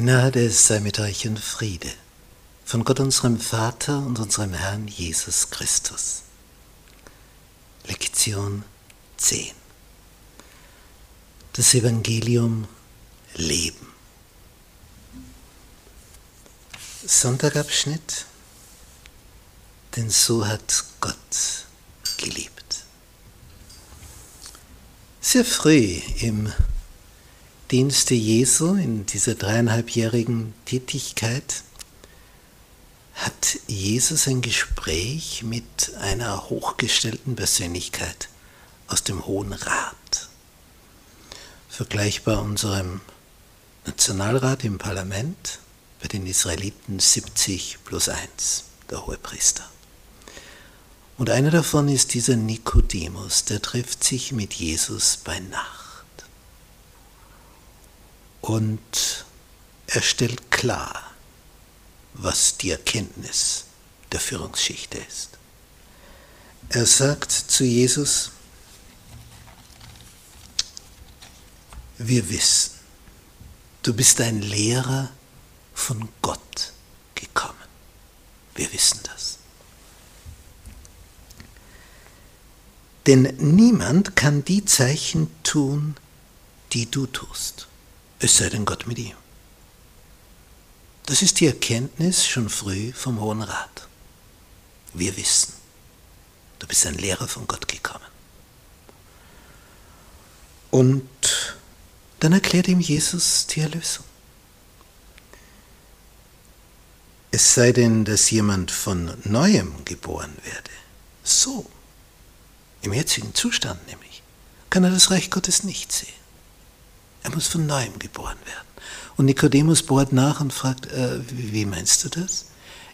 Gnade sei mit euch und Friede von Gott unserem Vater und unserem Herrn Jesus Christus. Lektion 10. Das Evangelium Leben. Sonntagabschnitt. Denn so hat Gott geliebt. Sehr früh im Dienste Jesu, in dieser dreieinhalbjährigen Tätigkeit, hat Jesus ein Gespräch mit einer hochgestellten Persönlichkeit aus dem Hohen Rat. Vergleichbar unserem Nationalrat im Parlament, bei den Israeliten 70 plus 1, der Hohepriester. Und einer davon ist dieser Nikodemus, der trifft sich mit Jesus bei Nacht und er stellt klar, was die Erkenntnis der Führungsschicht ist. Er sagt zu Jesus, wir wissen, du bist ein Lehrer von Gott gekommen. Wir wissen das. Denn niemand kann die Zeichen tun, die du tust es sei denn Gott mit ihm. Das ist die Erkenntnis schon früh vom Hohen Rat. Wir wissen, du bist ein Lehrer von Gott gekommen. Und dann erklärt ihm Jesus die Erlösung. Es sei denn, dass jemand von neuem geboren werde. So, im jetzigen Zustand nämlich, kann er das Reich Gottes nicht sehen. Er muss von neuem geboren werden. Und Nikodemus bohrt nach und fragt, äh, wie meinst du das?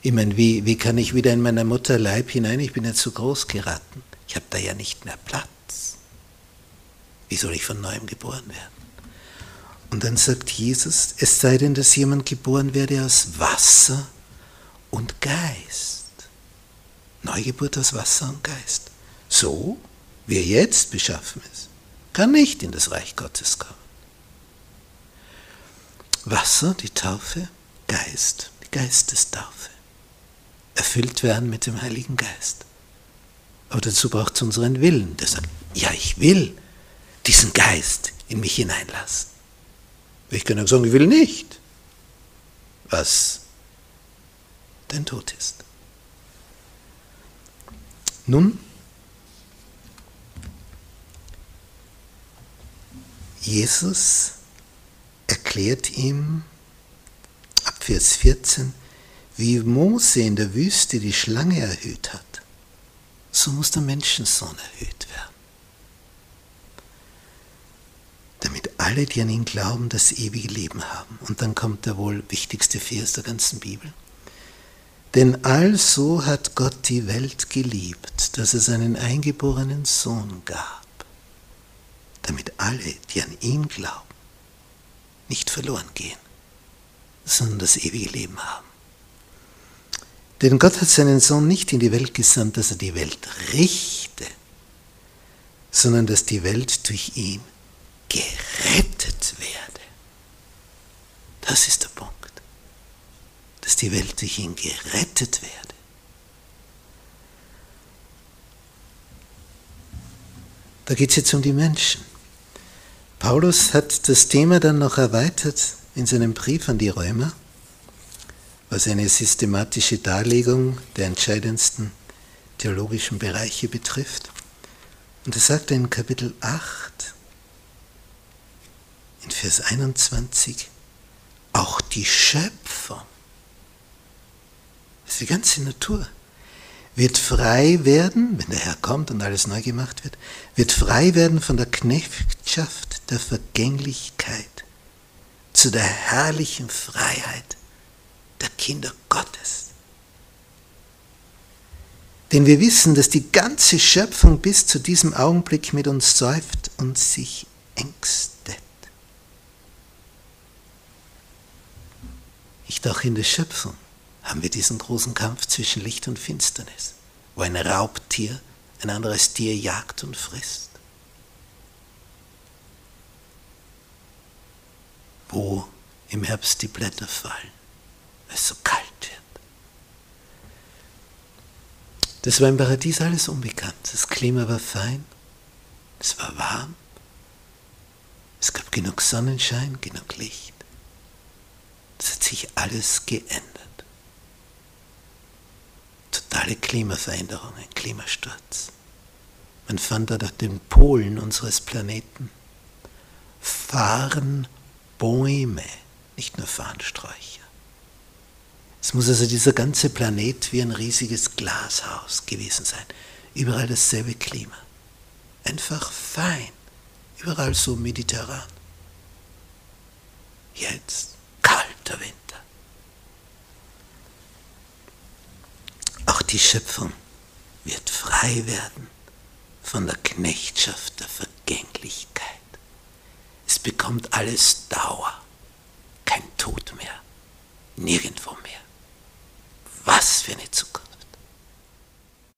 Ich meine, wie, wie kann ich wieder in meiner Mutter Leib hinein? Ich bin ja zu groß geraten. Ich habe da ja nicht mehr Platz. Wie soll ich von neuem geboren werden? Und dann sagt Jesus, es sei denn, dass jemand geboren werde aus Wasser und Geist. Neugeburt aus Wasser und Geist. So, wie er jetzt beschaffen ist, kann nicht in das Reich Gottes kommen. Wasser, die Taufe, Geist, die Geistestaufe. Erfüllt werden mit dem Heiligen Geist. Aber dazu braucht es unseren Willen, der sagt, ja, ich will diesen Geist in mich hineinlassen. Ich kann auch sagen, ich will nicht. Was dein Tod ist. Nun, Jesus erklärt ihm ab Vers 14, wie Mose in der Wüste die Schlange erhöht hat, so muss der Menschensohn erhöht werden. Damit alle, die an ihn glauben, das ewige Leben haben. Und dann kommt der wohl wichtigste Vers der ganzen Bibel. Denn also hat Gott die Welt geliebt, dass er seinen eingeborenen Sohn gab, damit alle, die an ihn glauben, nicht verloren gehen, sondern das ewige Leben haben. Denn Gott hat seinen Sohn nicht in die Welt gesandt, dass er die Welt richte, sondern dass die Welt durch ihn gerettet werde. Das ist der Punkt. Dass die Welt durch ihn gerettet werde. Da geht es jetzt um die Menschen. Paulus hat das Thema dann noch erweitert in seinem Brief an die Römer, was eine systematische Darlegung der entscheidendsten theologischen Bereiche betrifft. Und er sagt in Kapitel 8, in Vers 21, auch die Schöpfung, das ist die ganze Natur, wird frei werden, wenn der Herr kommt und alles neu gemacht wird, wird frei werden von der Knechtschaft der Vergänglichkeit zu der herrlichen Freiheit der Kinder Gottes. Denn wir wissen, dass die ganze Schöpfung bis zu diesem Augenblick mit uns säuft und sich ängstet. Nicht auch in der Schöpfung haben wir diesen großen Kampf zwischen Licht und Finsternis, wo ein Raubtier ein anderes Tier jagt und frisst. Wo im Herbst die Blätter fallen, weil es so kalt wird. Das war im Paradies alles unbekannt. Das Klima war fein, es war warm, es gab genug Sonnenschein, genug Licht. Es hat sich alles geändert. Totale Klimaveränderung, ein Klimasturz. Man fand dort den Polen unseres Planeten Farnbäume, nicht nur Farnsträucher. Es muss also dieser ganze Planet wie ein riesiges Glashaus gewesen sein. Überall dasselbe Klima. Einfach fein. Überall so mediterran. Jetzt kalter Winter. Auch die Schöpfung wird frei werden von der Knechtschaft der Vergänglichkeit. Bekommt alles Dauer.